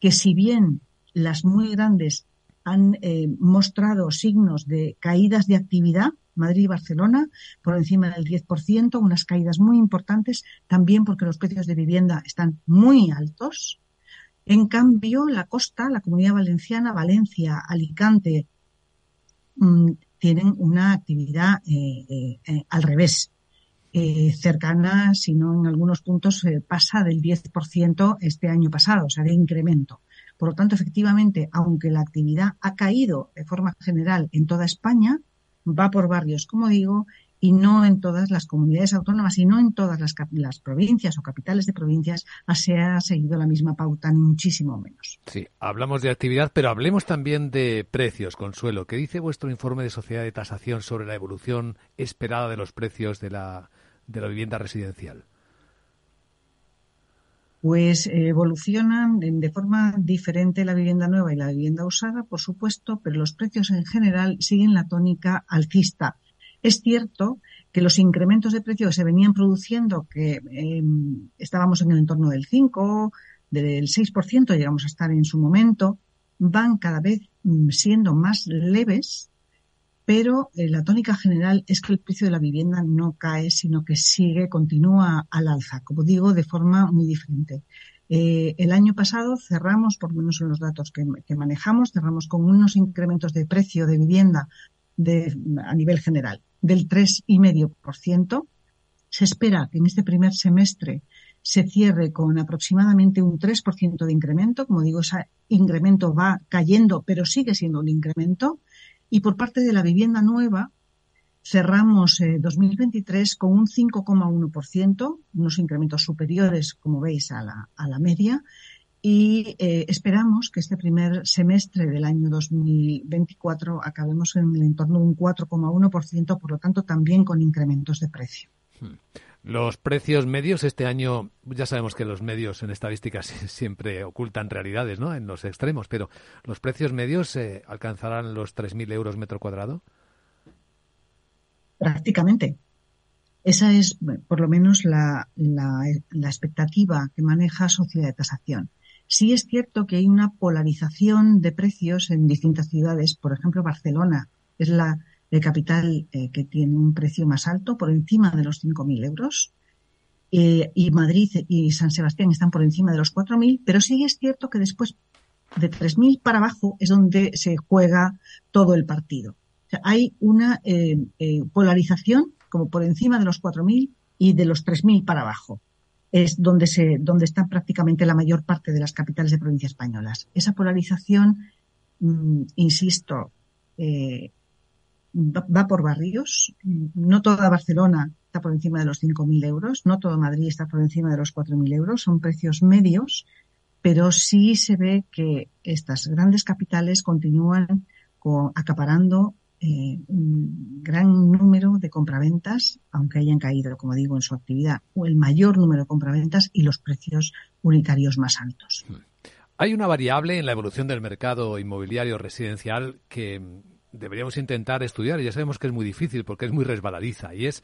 que si bien las muy grandes han eh, mostrado signos de caídas de actividad, Madrid y Barcelona, por encima del 10%, unas caídas muy importantes, también porque los precios de vivienda están muy altos. En cambio, la costa, la comunidad valenciana, Valencia, Alicante, mm, tienen una actividad eh, eh, al revés, cercana, si no en algunos puntos pasa del 10% este año pasado, o sea, de incremento. Por lo tanto, efectivamente, aunque la actividad ha caído de forma general en toda España, va por barrios, como digo, y no en todas las comunidades autónomas y no en todas las, las provincias o capitales de provincias se ha seguido la misma pauta, ni muchísimo menos. Sí, hablamos de actividad, pero hablemos también de precios, Consuelo. ¿Qué dice vuestro informe de sociedad de tasación sobre la evolución esperada de los precios de la, de la vivienda residencial? Pues eh, evolucionan de forma diferente la vivienda nueva y la vivienda usada, por supuesto, pero los precios en general siguen la tónica alcista es cierto que los incrementos de precio que se venían produciendo, que em, estábamos en el entorno del 5, del 6%, llegamos a estar en su momento, van cada vez mm, siendo más leves, pero eh, la tónica general es que el precio de la vivienda no cae, sino que sigue, continúa al alza, como digo, de forma muy diferente. Eh, el año pasado cerramos, por lo menos en los datos que, manejamos, cerramos con unos incrementos de precio de vivienda a nivel general del 3,5%. Se espera que en este primer semestre se cierre con aproximadamente un 3% de incremento. Como digo, ese incremento va cayendo, pero sigue siendo un incremento. Y por parte de la vivienda nueva, cerramos 2023 eh, con un 5,1%, unos incrementos superiores, como veis, a la, a la media y eh, esperamos que este primer semestre del año 2024 acabemos en el entorno de un 4,1%, por lo tanto también con incrementos de precio. Hmm. Los precios medios este año, ya sabemos que los medios en estadísticas siempre ocultan realidades, ¿no? En los extremos, pero los precios medios eh, alcanzarán los 3.000 euros metro cuadrado. Prácticamente. Esa es, por lo menos, la, la, la expectativa que maneja Sociedad de Tasación. Sí es cierto que hay una polarización de precios en distintas ciudades. Por ejemplo, Barcelona es la capital eh, que tiene un precio más alto, por encima de los 5.000 euros. eh, y Madrid y San Sebastián están por encima de los 4.000, pero sí es cierto que después de 3.000 para abajo es donde se juega todo el partido. Hay una eh, polarización como por encima de los 4.000 y de los 3.000 para abajo. Es donde, se, donde están prácticamente la mayor parte de las capitales de provincias españolas. Esa polarización, mm, insisto, eh, va, por barrios. No toda Barcelona está por encima de los 5.000 euros, no todo Madrid está por encima de los 4.000 euros, son precios medios, pero sí se ve que estas grandes capitales continúan acaparando eh, un gran número de compraventas, aunque hayan caído, como digo, en su actividad, o el mayor número de compraventas y los precios unitarios más altos. Hay una variable en la evolución del mercado inmobiliario residencial que deberíamos intentar estudiar, y ya sabemos que es muy difícil porque es muy resbaladiza, y es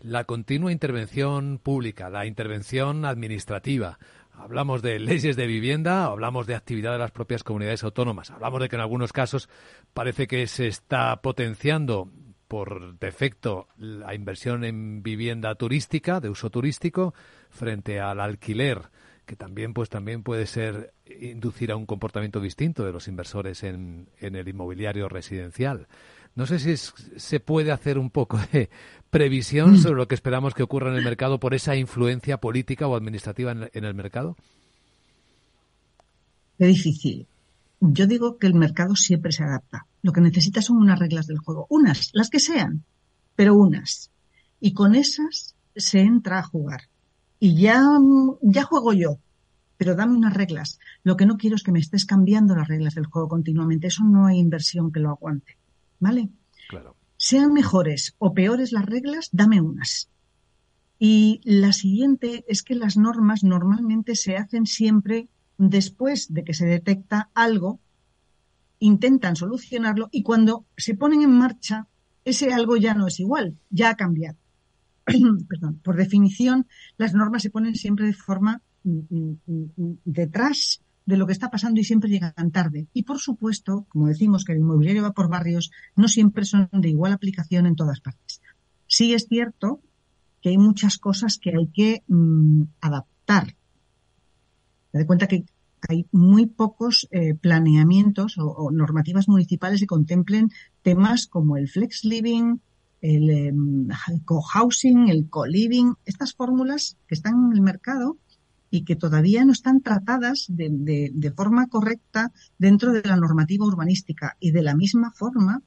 la continua intervención pública, la intervención administrativa. Hablamos de leyes de vivienda, hablamos de actividad de las propias comunidades autónomas, hablamos de que en algunos casos parece que se está potenciando por defecto la inversión en vivienda turística, de uso turístico, frente al alquiler que también pues también puede ser inducir a un comportamiento distinto de los inversores en, en el inmobiliario residencial. No sé si se puede hacer un poco de previsión mm. sobre lo que esperamos que ocurra en el mercado por esa influencia política o administrativa en, en el mercado. Es difícil. Yo digo que el mercado siempre se adapta. Lo que necesita son unas reglas del juego. Unas, las que sean, pero unas. Y con esas se entra a jugar y ya, ya juego yo, pero dame unas reglas. Lo que no quiero es que me estés cambiando las reglas del juego continuamente. Eso no hay inversión que lo aguante. ¿Vale? Claro. Sean mejores o peores las reglas, dame unas. Y la siguiente es que las normas normalmente se hacen siempre después de que se detecta algo, intentan solucionarlo y cuando se ponen en marcha, ese algo ya no es igual, ya ha cambiado. perdón, por definición, las normas se ponen siempre de forma mm, mm, mm, detrás de lo que está pasando y siempre llegan tarde. Y por supuesto, como decimos que el inmobiliario va por barrios, no siempre son de igual aplicación en todas partes. Sí es cierto que hay muchas cosas que hay que adaptar. Te das cuenta que hay muy pocos eh, planeamientos o, o, normativas municipales que contemplen temas como el flex living, el em, co-housing, el co-living, estas fórmulas que están en el mercado y que todavía no están tratadas de, forma correcta dentro de la normativa urbanística. Y de la misma forma,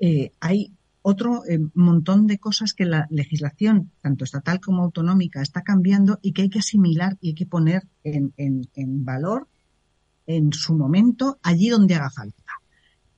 eh, hay otro eh, montón de cosas que la legislación, tanto estatal como autonómica, está cambiando y que hay que asimilar y hay que poner en valor en su momento allí donde haga falta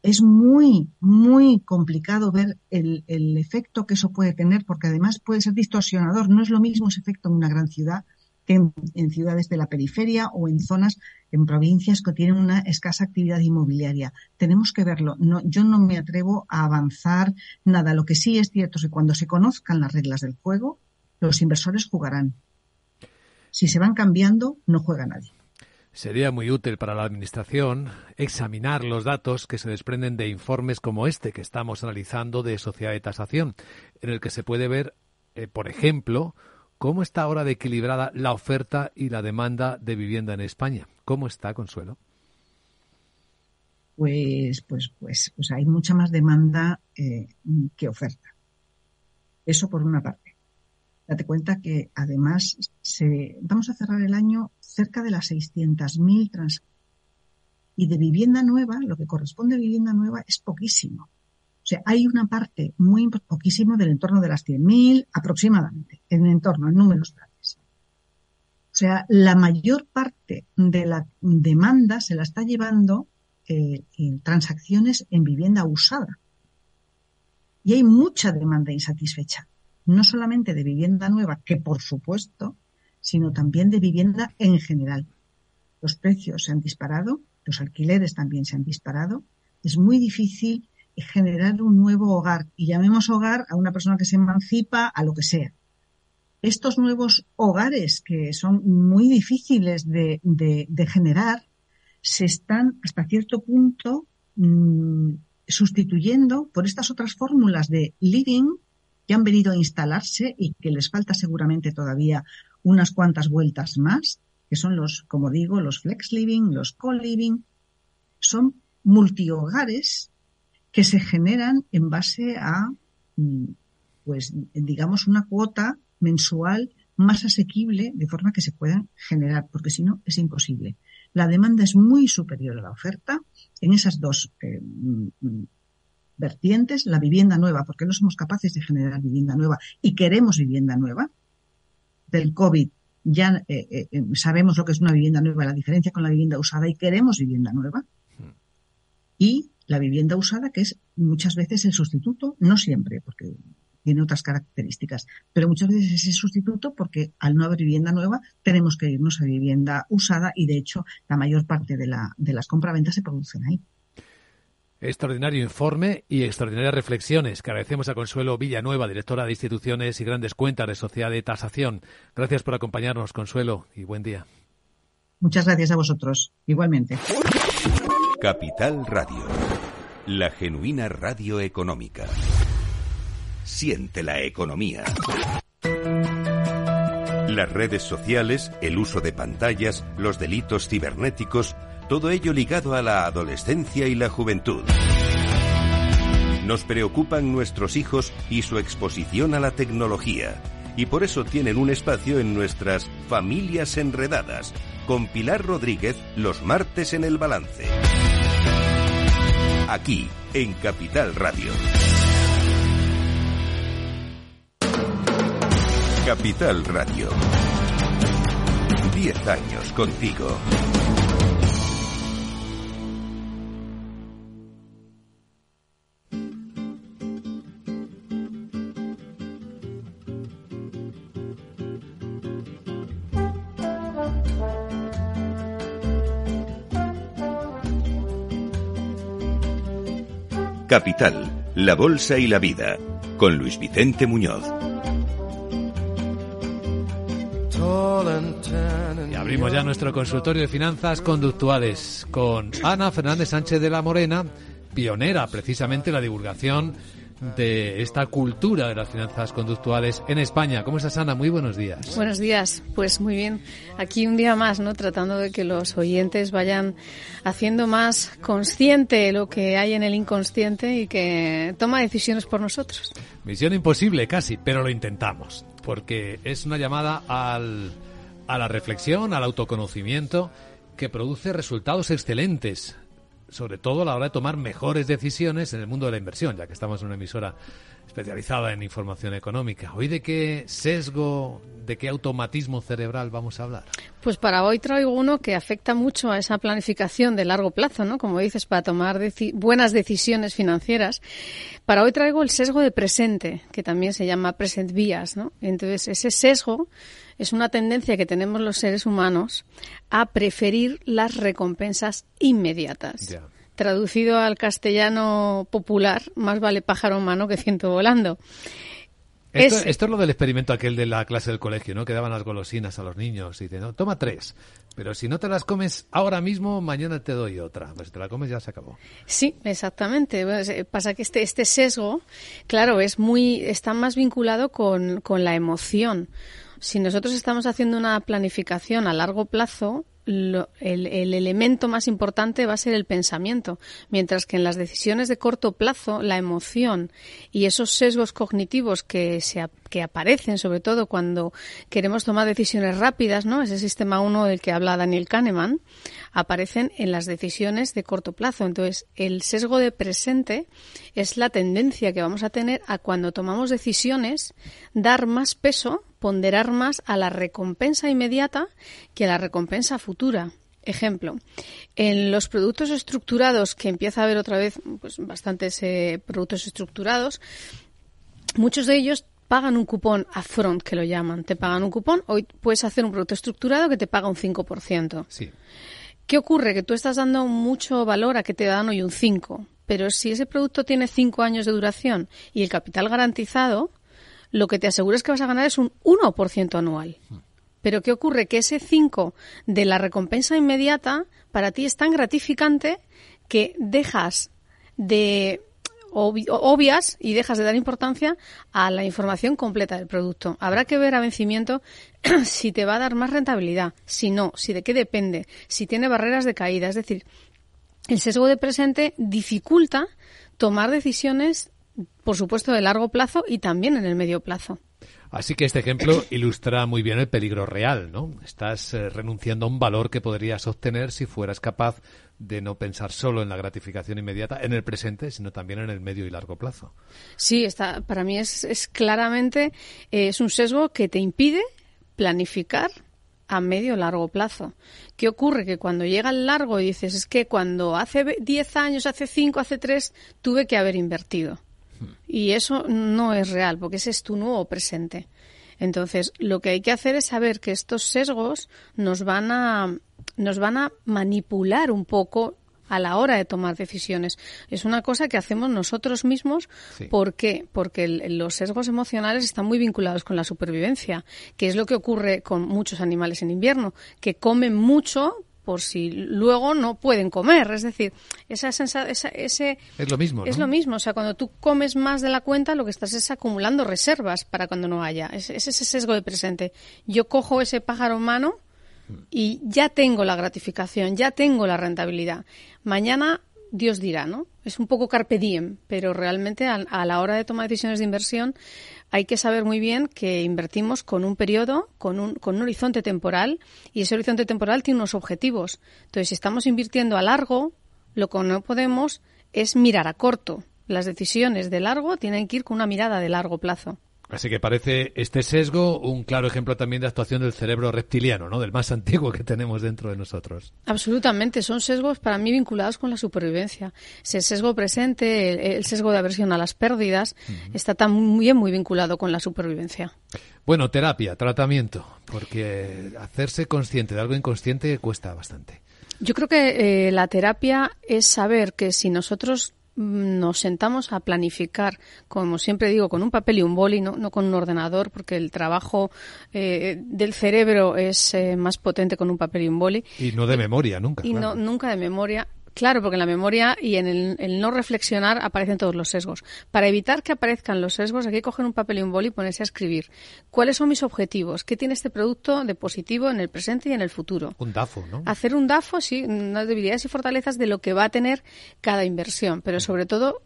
es muy, muy complicado ver el, efecto que eso puede tener, porque además puede ser distorsionador. No es lo mismo ese efecto en una gran ciudad que en, ciudades de la periferia o en zonas, en provincias que tienen una escasa actividad inmobiliaria. Tenemos que verlo. Yo no me atrevo a avanzar nada. Lo que sí es cierto es que cuando se conozcan las reglas del juego, los inversores jugarán. Si se van cambiando, no juega nadie. Sería muy útil para la Administración examinar los datos que se desprenden de informes como este que estamos analizando de Sociedad de Tasación, en el que se puede ver, eh, por ejemplo, cómo está ahora de equilibrada la oferta y la demanda de vivienda en España. ¿Cómo está, Consuelo? Pues, pues, pues, pues hay mucha más demanda eh, que oferta. Eso por una parte. Date cuenta que además se, vamos a cerrar el año cerca de las 600.000 transacciones. Y de vivienda nueva, lo que corresponde a vivienda nueva es poquísimo. O sea, hay una parte muy poquísimo del entorno de las 100.000 aproximadamente, en el entorno, en números grandes. O sea, la mayor parte de la demanda se la está llevando eh, en transacciones en vivienda usada. Y hay mucha demanda insatisfecha no solamente de vivienda nueva, que por supuesto, sino también de vivienda en general. Los precios se han disparado, los alquileres también se han disparado. Es muy difícil generar un nuevo hogar y llamemos hogar a una persona que se emancipa, a lo que sea. Estos nuevos hogares que son muy difíciles de, generar se están hasta cierto punto mm, sustituyendo por estas otras fórmulas de living que han venido a instalarse y que les falta seguramente todavía unas cuantas vueltas más, que son los, como digo, los flex living, los co-living, son multihogares que se generan en base a, mm, pues, digamos, una cuota mensual más asequible de forma que se puedan generar, porque si no es imposible. La demanda es muy superior a la oferta en esas dos eh, mm, vertientes, la vivienda nueva, porque no somos capaces de generar vivienda nueva y queremos vivienda nueva. Del COVID ya eh, eh, sabemos lo que es una vivienda nueva, la diferencia con la vivienda usada y queremos vivienda nueva. Hmm. Y la vivienda usada, que es muchas veces el sustituto, no siempre, porque tiene otras características, pero muchas veces es el sustituto porque al no haber vivienda nueva tenemos que irnos a vivienda usada y de hecho la mayor parte de, la, de las compraventas se producen ahí. Extraordinario informe y extraordinarias reflexiones que agradecemos a Consuelo Villanueva, directora de instituciones y grandes cuentas de Sociedad de Tasación. Gracias por acompañarnos, Consuelo, y buen día. Muchas gracias a vosotros, igualmente. Capital Radio, la genuina radio económica. Siente la economía. Las redes sociales, el uso de pantallas, los delitos cibernéticos, todo ello ligado a la adolescencia y la juventud. Nos preocupan nuestros hijos y su exposición a la tecnología. Y por eso tienen un espacio en nuestras Familias Enredadas, con Pilar Rodríguez los martes en el balance. Aquí, en Capital Radio. Capital Radio. Diez años contigo. Capital, la Bolsa y la Vida, con Luis Vicente Muñoz. Y abrimos ya nuestro consultorio de finanzas conductuales con Ana Fernández Sánchez de la Morena, pionera precisamente en la divulgación de esta cultura de las finanzas conductuales en España. ¿Cómo estás, Ana? Muy buenos días. Buenos días. Pues muy bien. Aquí un día más, ¿no? Tratando de que los oyentes vayan haciendo más consciente lo que hay en el inconsciente y que toma decisiones por nosotros. Misión imposible casi, pero lo intentamos. Porque es una llamada al, a la reflexión, al autoconocimiento, que produce resultados excelentes sobre todo a la hora de tomar mejores decisiones en el mundo de la inversión, ya que estamos en una emisora especializada en información económica. ¿Hoy de qué sesgo, de qué automatismo cerebral vamos a hablar? Pues para hoy traigo uno que afecta mucho a esa planificación de largo plazo, ¿no? Como dices, para tomar buenas decisiones financieras. Para hoy traigo el sesgo de presente, que también se llama present bias, ¿no? Entonces, ese sesgo es una tendencia que tenemos los seres humanos a preferir las recompensas inmediatas. Traducido al castellano popular, más vale pájaro en mano que ciento volando. Esto es, lo del experimento aquel de la clase del colegio, ¿no? Que daban las golosinas a los niños y dicen, no, toma tres, pero si no te las comes ahora mismo, mañana te doy otra. Pues si te la comes ya se acabó. Sí, exactamente. Eh, pasa que este, este sesgo, claro, es muy, está más vinculado con, con la emoción. Si nosotros estamos haciendo una planificación a largo plazo, el, elemento más importante va a ser el pensamiento, mientras que en las decisiones de corto plazo la emoción y esos sesgos cognitivos que, se, que aparecen, sobre todo cuando queremos tomar decisiones rápidas, ¿no? ese sistema 1 del que habla Daniel Kahneman, aparecen en las decisiones de corto plazo. Entonces, el sesgo de presente es la tendencia que vamos a tener a cuando tomamos decisiones dar más peso ponderar más a la recompensa inmediata que a la recompensa futura. Ejemplo, en los productos estructurados, que empieza a haber otra vez pues, bastantes eh, productos estructurados, muchos de ellos pagan un cupón a front, que lo llaman. Te pagan un cupón, hoy puedes hacer un producto estructurado que te paga un 5%. Sí. ¿Qué ocurre? Que tú estás dando mucho valor a que te dan hoy un 5, pero si ese producto tiene 5 años de duración y el capital garantizado, lo que te aseguras que vas a ganar es un 1% anual. Pero ¿qué ocurre? Que ese 5 de la recompensa inmediata para ti es tan gratificante que dejas de obvias y dejas de dar importancia a la información completa del producto. Habrá que ver a vencimiento si te va a dar más rentabilidad, si no, si de qué depende, si tiene barreras de caída. Es decir, el sesgo de presente dificulta tomar decisiones, por supuesto, de largo plazo y también en el medio plazo. Así que este ejemplo ilustra muy bien el peligro real, ¿no? Estás eh, renunciando a un valor que podrías obtener si fueras capaz de no pensar solo en la gratificación inmediata en el presente, sino también en el medio y largo plazo. Sí, está, para mí es, es claramente eh, es un sesgo que te impide planificar a medio largo plazo. ¿Qué ocurre? Que cuando llega el largo y dices, es que cuando hace 10 años, hace 5, hace 3, tuve que haber invertido. Y eso no es real, porque ese es tu nuevo presente. Entonces, lo que hay que hacer es saber que estos sesgos nos van a, nos van a manipular un poco a la hora de tomar decisiones. Es una cosa que hacemos nosotros mismos. ¿Por qué? Porque los sesgos emocionales están muy vinculados con la supervivencia, que es lo que ocurre con muchos animales en invierno, que comen mucho por si luego no pueden comer. Es decir, esa, esa ese... Es lo mismo, Es lo mismo. O sea, cuando tú comes más de la cuenta, lo que estás es acumulando reservas para cuando no haya. Es, es ese sesgo de presente. Yo cojo ese pájaro humano y ya tengo la gratificación, ya tengo la rentabilidad. Mañana Dios dirá, ¿no? Es un poco carpe diem, pero realmente a, la hora de tomar decisiones de inversión hay que saber muy bien que invertimos con un periodo, con un, con un horizonte temporal, y ese horizonte temporal tiene unos objetivos. Entonces, si estamos invirtiendo a largo, lo que no podemos es mirar a corto. Las decisiones de largo tienen que ir con una mirada de largo plazo. Así que parece este sesgo un claro ejemplo también de actuación del cerebro reptiliano, ¿no? Del más antiguo que tenemos dentro de nosotros. Absolutamente, son sesgos para mí vinculados con la supervivencia. el sesgo presente, el, sesgo de aversión a las pérdidas, está también muy vinculado con la supervivencia. Bueno, terapia, tratamiento, porque hacerse consciente de algo inconsciente cuesta bastante. Yo creo que eh, la terapia es saber que si nosotros nos sentamos a planificar, como siempre digo, con un papel y un boli, no, con un ordenador, porque el trabajo eh, del cerebro es eh, más potente con un papel y un boli. Y no de memoria, nunca. Y no, nunca de memoria. Claro, porque en la memoria y en el, no reflexionar aparecen todos los sesgos. Para evitar que aparezcan los sesgos, hay que coger un papel y un boli y ponerse a escribir. ¿Cuáles son mis objetivos? ¿Qué tiene este producto de positivo en el presente y en el futuro? Un DAFO, ¿no? Hacer un DAFO, sí, unas debilidades y fortalezas de lo que va a tener cada inversión, pero sobre todo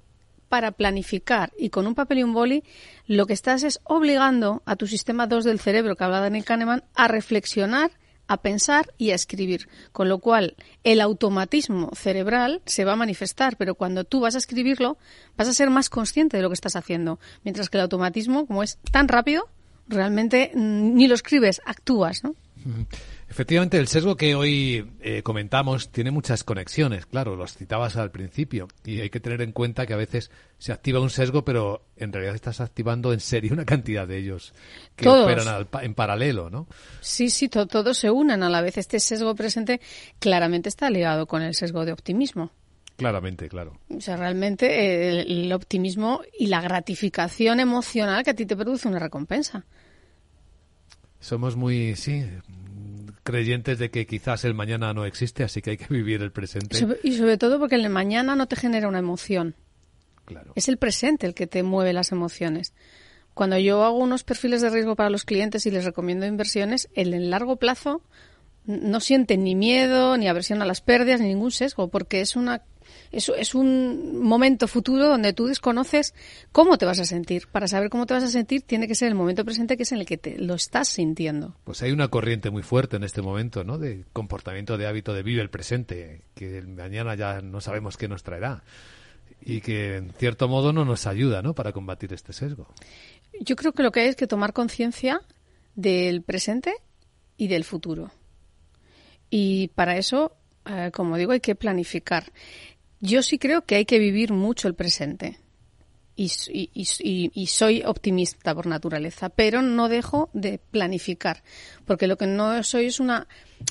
para planificar y con un papel y un boli, lo que estás es obligando a tu sistema 2 del cerebro, que habla Daniel Kahneman, a reflexionar a pensar y a escribir. Con lo cual, el automatismo cerebral se va a manifestar, pero cuando tú vas a escribirlo, vas a ser más consciente de lo que estás haciendo. Mientras que el automatismo, como es tan rápido, realmente mm, ni lo escribes, actúas, ¿no? Efectivamente, el sesgo que hoy eh, comentamos tiene muchas conexiones, claro, los citabas al principio, y hay que tener en cuenta que a veces se activa un sesgo, pero en realidad estás activando en serie una cantidad de ellos que operan en paralelo, ¿no? Sí, sí, todos se unen a la vez. Este sesgo presente claramente está ligado con el sesgo de optimismo. Claramente, claro. O sea, realmente el optimismo y la gratificación emocional que a ti te produce una recompensa. Somos muy, sí, creyentes de que quizás el mañana no existe, así que hay que vivir el presente. Y sobre todo porque el mañana no te genera una emoción. Claro. Es el presente el que te mueve las emociones. Cuando yo hago unos perfiles de riesgo para los clientes y les recomiendo inversiones, en el largo plazo no sienten ni miedo, ni aversión a las pérdidas, ni ningún sesgo, porque es una es, es un momento futuro donde tú desconoces cómo te vas a sentir. Para saber cómo te vas a sentir tiene que ser el momento presente que es en el que te lo estás sintiendo. Pues hay una corriente muy fuerte en este momento, ¿no? De comportamiento, de hábito de vive el presente, que mañana ya no sabemos qué nos traerá y que en cierto modo no nos ayuda, ¿no? Para combatir este sesgo. Yo creo que lo que hay es que tomar conciencia del presente y del futuro. Y para eso, eh, como digo, hay que planificar. Yo sí creo que hay que vivir mucho el presente. Y, y, soy optimista por naturaleza, pero no dejo de planificar, porque lo que no soy es una,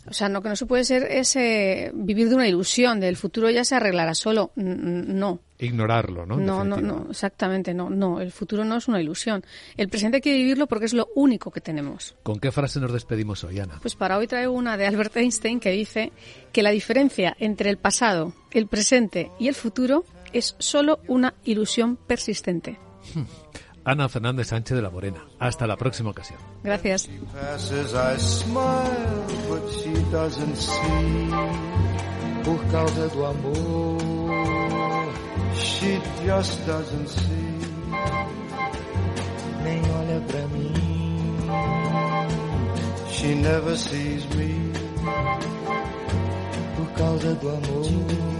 o sea, lo que no se puede ser es eh, vivir de una ilusión, del futuro ya se arreglará solo, no. Ignorarlo, ¿no? No, no, no, exactamente, no, no, el futuro no es una ilusión. El presente hay que vivirlo porque es lo único que tenemos. ¿Con qué frase nos despedimos hoy, Ana? Pues para hoy traigo una de Albert Einstein que dice que la diferencia entre el pasado, el presente y el futuro es solo una ilusión persistente. Ana Fernández Sánchez de la Morena. Hasta la próxima ocasión. Gracias. she doesn't see. Por causa do amor, she just doesn't see. Nem olha pra mim, she never sees me. Por causa do amor.